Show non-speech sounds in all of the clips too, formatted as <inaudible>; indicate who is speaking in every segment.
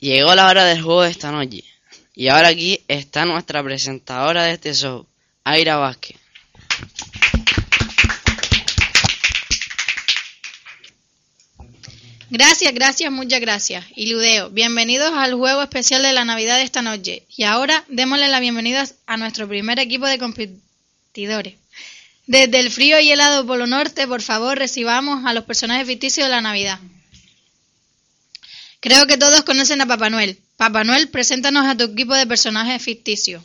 Speaker 1: Llegó la hora del juego de esta noche. Y ahora aquí está nuestra presentadora de este show, Aira Vázquez.
Speaker 2: Gracias, gracias, muchas gracias. Y Ludeo, bienvenidos al juego especial de la Navidad de esta noche. Y ahora démosle la bienvenida a nuestro primer equipo de competidores. Desde el frío y helado Polo Norte, por favor, recibamos a los personajes ficticios de la Navidad. Creo que todos conocen a Papá Noel. Papá Noel, preséntanos a tu equipo de personajes ficticios.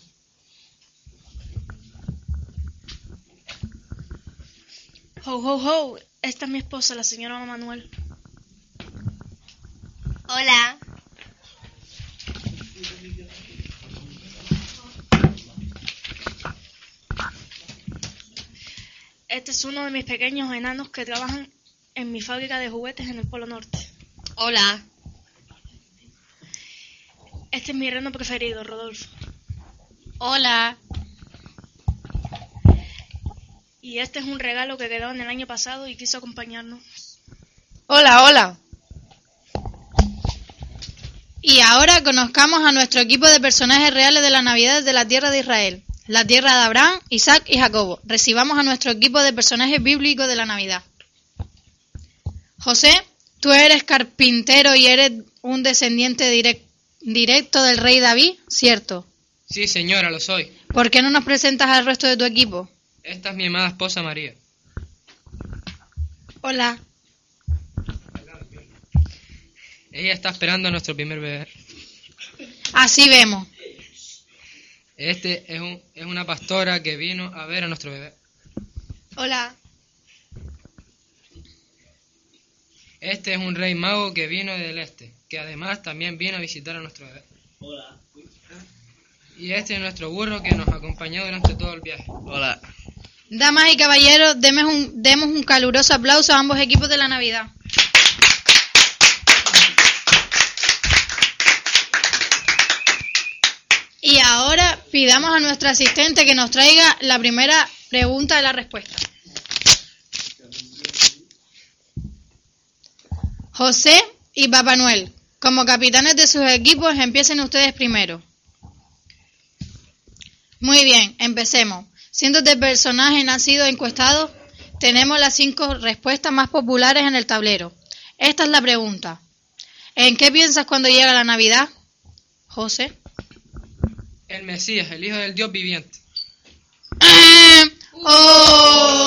Speaker 3: Ho, ho, ho. Esta es mi esposa, la señora Manuel.
Speaker 4: Hola.
Speaker 3: Este es uno de mis pequeños enanos que trabajan en mi fábrica de juguetes en el Polo Norte.
Speaker 4: Hola.
Speaker 3: Este es mi reno preferido, Rodolfo.
Speaker 4: Hola.
Speaker 3: Y este es un regalo que quedó en el año pasado y quiso acompañarnos.
Speaker 4: Hola, hola.
Speaker 2: Y ahora conozcamos a nuestro equipo de personajes reales de la Navidad de la tierra de Israel, la tierra de Abraham, Isaac y Jacobo. Recibamos a nuestro equipo de personajes bíblicos de la Navidad. José, tú eres carpintero y eres un descendiente direc- directo del rey David, ¿cierto?
Speaker 5: Sí, señora, lo soy.
Speaker 2: ¿Por qué no nos presentas al resto de tu equipo?
Speaker 5: Esta es mi amada esposa María.
Speaker 2: Hola.
Speaker 5: Ella está esperando a nuestro primer bebé.
Speaker 2: Así vemos.
Speaker 5: Este es, un, es una pastora que vino a ver a nuestro bebé.
Speaker 4: Hola.
Speaker 5: Este es un rey mago que vino del este, que además también vino a visitar a nuestro bebé. Y este es nuestro burro que nos acompañó durante todo el viaje.
Speaker 1: Hola.
Speaker 2: Damas y caballeros, demos un, demos un caluroso aplauso a ambos equipos de la Navidad. Y ahora pidamos a nuestro asistente que nos traiga la primera pregunta de la respuesta. José y Papá Noel, como capitanes de sus equipos, empiecen ustedes primero. Muy bien, empecemos. Cientos de personajes han sido encuestados. Tenemos las cinco respuestas más populares en el tablero. Esta es la pregunta. ¿En qué piensas cuando llega la Navidad? José.
Speaker 5: El Mesías, el Hijo del Dios viviente.
Speaker 2: ¡Oh!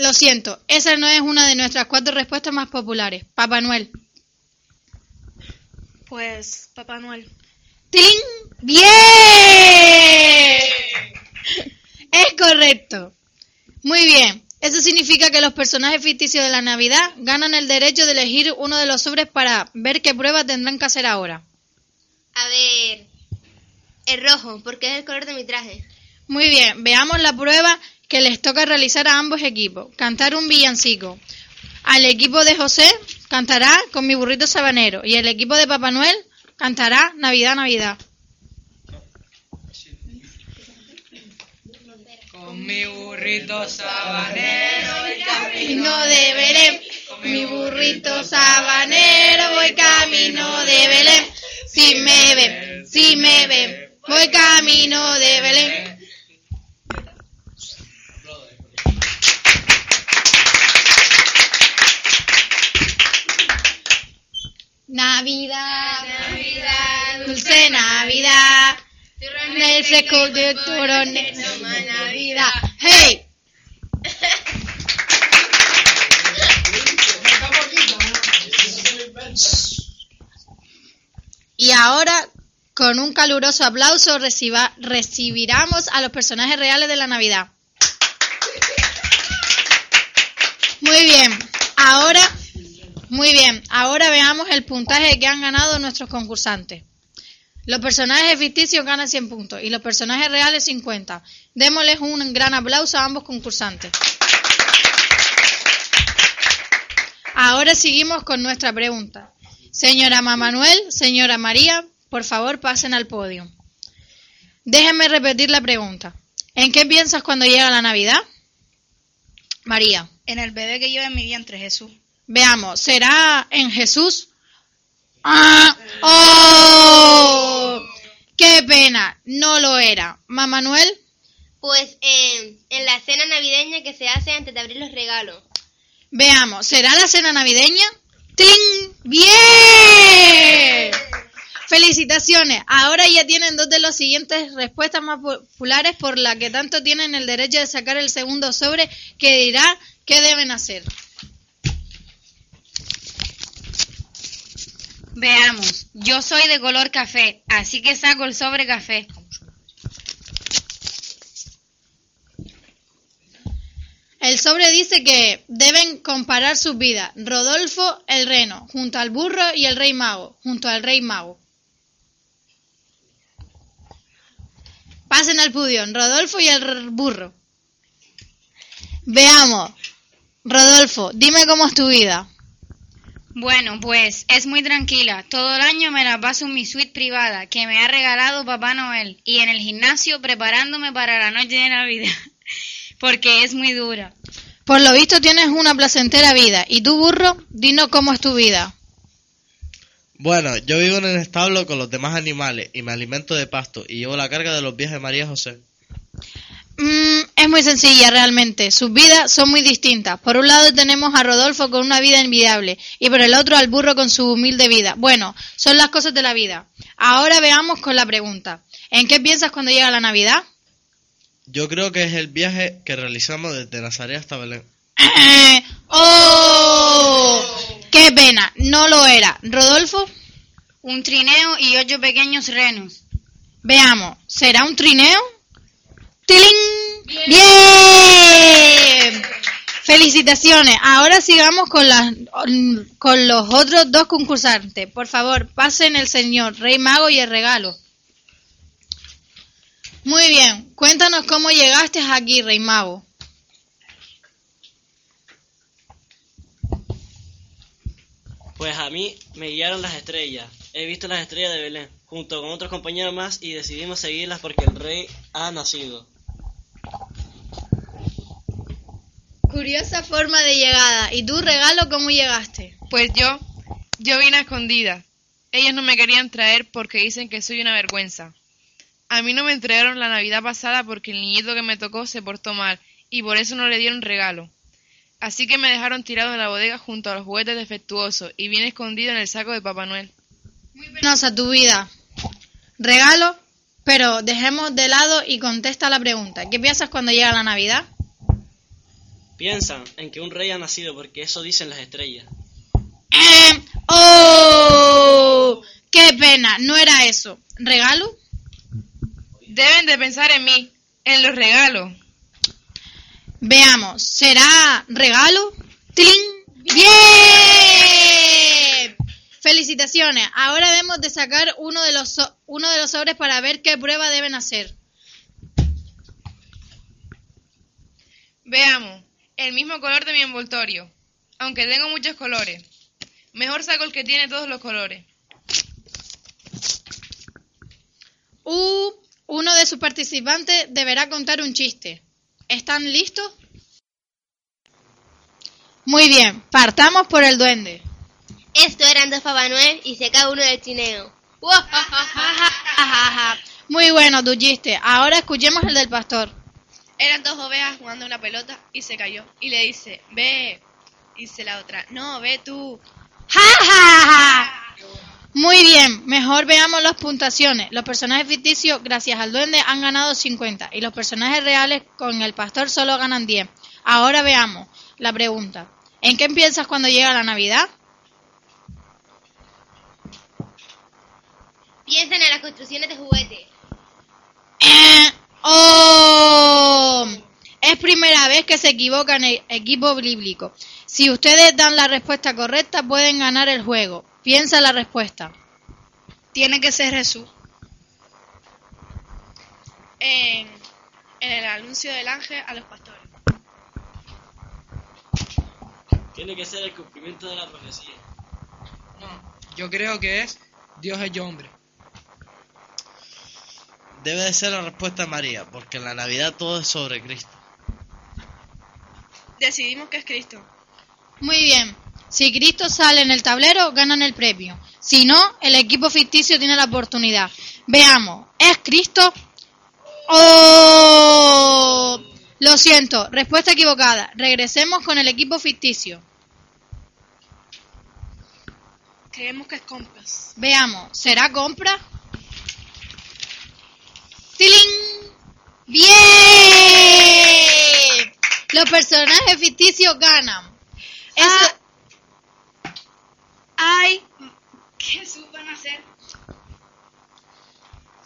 Speaker 2: Lo siento. Esa no es una de nuestras cuatro respuestas más populares. Papá Noel.
Speaker 3: Pues, Papá Noel.
Speaker 2: ¡Ting! ¡Bien! Es correcto. Muy bien. Eso significa que los personajes ficticios de la Navidad ganan el derecho de elegir uno de los sobres para ver qué pruebas tendrán que hacer ahora.
Speaker 4: A ver. El rojo, porque es el color de mi traje.
Speaker 2: Muy bien, veamos la prueba que les toca realizar a ambos equipos. Cantar un villancico. Al equipo de José cantará con mi burrito sabanero y el equipo de Papá Noel cantará Navidad, Navidad.
Speaker 5: Con mi burrito sabanero voy
Speaker 2: Camino de Belén, con mi burrito sabanero voy camino de Belén. Si me ven, si me ven, voy camino de Belén. Hey. Y ahora, con un caluroso aplauso, reciba- recibiremos a los personajes reales de la Navidad. Muy bien, ahora, muy bien, ahora veamos el puntaje que han ganado nuestros concursantes. Los personajes ficticios ganan 100 puntos y los personajes reales 50. Démosles un gran aplauso a ambos concursantes. Ahora seguimos con nuestra pregunta. Señora Manuel, señora María, por favor pasen al podio. Déjenme repetir la pregunta. ¿En qué piensas cuando llega la Navidad? María.
Speaker 6: En el bebé que lleva en mi vientre, Jesús.
Speaker 2: Veamos, ¿será en Jesús ¡Ah! ¡Oh! ¡Qué pena! No lo era. ¿Mamá Manuel?
Speaker 4: Pues eh, en la cena navideña que se hace antes de abrir los regalos.
Speaker 2: Veamos, ¿será la cena navideña? ¡Tling! ¡Bien! Felicitaciones. Ahora ya tienen dos de las siguientes respuestas más populares por la que tanto tienen el derecho de sacar el segundo sobre que dirá qué deben hacer.
Speaker 6: Veamos, yo soy de color café, así que saco el sobre café.
Speaker 2: El sobre dice que deben comparar sus vidas. Rodolfo el reno, junto al burro y el rey mago, junto al rey mago. Pasen al pudión, Rodolfo y el burro. Veamos. Rodolfo, dime cómo es tu vida.
Speaker 6: Bueno, pues es muy tranquila. Todo el año me la paso en mi suite privada que me ha regalado Papá Noel y en el gimnasio preparándome para la noche de Navidad, <laughs> porque es muy dura.
Speaker 2: Por lo visto tienes una placentera vida. ¿Y tú, burro? Dinos cómo es tu vida.
Speaker 7: Bueno, yo vivo en el establo con los demás animales y me alimento de pasto y llevo la carga de los viajes de María José.
Speaker 2: Mm, es muy sencilla realmente. Sus vidas son muy distintas. Por un lado tenemos a Rodolfo con una vida envidiable y por el otro al burro con su humilde vida. Bueno, son las cosas de la vida. Ahora veamos con la pregunta. ¿En qué piensas cuando llega la Navidad?
Speaker 7: Yo creo que es el viaje que realizamos desde Nazaret hasta Belén. <laughs>
Speaker 2: ¡Oh! ¡Qué pena! No lo era. ¿Rodolfo?
Speaker 6: Un trineo y ocho pequeños renos.
Speaker 2: Veamos, ¿será un trineo? ¡Tiling! ¡Bien! Felicitaciones. Ahora sigamos con, las, con los otros dos concursantes. Por favor, pasen el señor Rey Mago y el regalo. Muy bien, cuéntanos cómo llegaste aquí, Rey Mago.
Speaker 8: Pues a mí me guiaron las estrellas. He visto las estrellas de Belén, junto con otros compañeros más, y decidimos seguirlas porque el rey ha nacido.
Speaker 2: Curiosa forma de llegada. ¿Y tú, regalo, cómo llegaste?
Speaker 9: Pues yo, yo vine a escondida. Ellos no me querían traer porque dicen que soy una vergüenza. A mí no me entregaron la Navidad pasada porque el niñito que me tocó se portó mal y por eso no le dieron regalo. Así que me dejaron tirado en la bodega junto a los juguetes defectuosos y vine escondido en el saco de Papá Noel.
Speaker 2: Muy penosa tu vida. Regalo, pero dejemos de lado y contesta la pregunta. ¿Qué piensas cuando llega la Navidad?
Speaker 8: Piensan en que un rey ha nacido porque eso dicen las estrellas.
Speaker 2: Eh, ¡Oh! ¡Qué pena! No era eso. ¿Regalo?
Speaker 9: Deben de pensar en mí, en los regalos.
Speaker 2: Veamos, ¿será regalo? ¡Tling! ¡Bien! Felicitaciones. Ahora debemos de sacar uno de los uno de los sobres para ver qué prueba deben hacer.
Speaker 9: Veamos el mismo color de mi envoltorio, aunque tengo muchos colores. Mejor saco el que tiene todos los colores.
Speaker 2: Uh, uno de sus participantes deberá contar un chiste. ¿Están listos? Muy bien, partamos por el duende.
Speaker 4: Esto eran dos Papá Noel y se cae uno del chineo. <laughs>
Speaker 2: Muy bueno tu chiste. Ahora escuchemos el del pastor.
Speaker 3: Eran dos ovejas jugando una pelota y se cayó. Y le dice, ve. Dice la otra, no, ve tú.
Speaker 2: ¡Ja, ja, ja! Muy bien, mejor veamos las puntuaciones. Los personajes ficticios, gracias al duende, han ganado 50 y los personajes reales con el pastor solo ganan 10. Ahora veamos la pregunta. ¿En qué piensas cuando llega la Navidad?
Speaker 4: Piensan en las construcciones de juguetes.
Speaker 2: Eh, ¡Oh! Es primera vez que se equivoca en el equipo bíblico. Si ustedes dan la respuesta correcta, pueden ganar el juego. Piensa la respuesta.
Speaker 3: Tiene que ser Jesús. En, en el anuncio del ángel a los pastores.
Speaker 8: Tiene que ser el cumplimiento de la profecía.
Speaker 5: No, yo creo que es Dios hecho hombre.
Speaker 7: Debe de ser la respuesta de María, porque en la Navidad todo es sobre Cristo.
Speaker 3: Decidimos que es Cristo.
Speaker 2: Muy bien. Si Cristo sale en el tablero, ganan el premio. Si no, el equipo ficticio tiene la oportunidad. Veamos, ¿es Cristo? ¡Oh! Lo siento, respuesta equivocada. Regresemos con el equipo ficticio.
Speaker 3: Creemos que es compras.
Speaker 2: Veamos, ¿será compra? ¡Tiling! ¡Bien! Los personajes ficticios ganan. Eso,
Speaker 3: ¡Ay! ¿Qué supan hacer?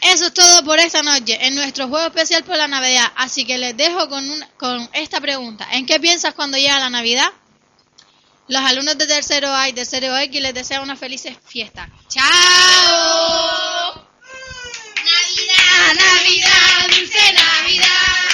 Speaker 2: eso es todo por esta noche en nuestro juego especial por la Navidad. Así que les dejo con, una- con esta pregunta. ¿En qué piensas cuando llega la Navidad? Los alumnos de tercero A y tercero X les desean una feliz fiesta. ¡Chao!
Speaker 4: Navidad, Navidad, dulce Navidad.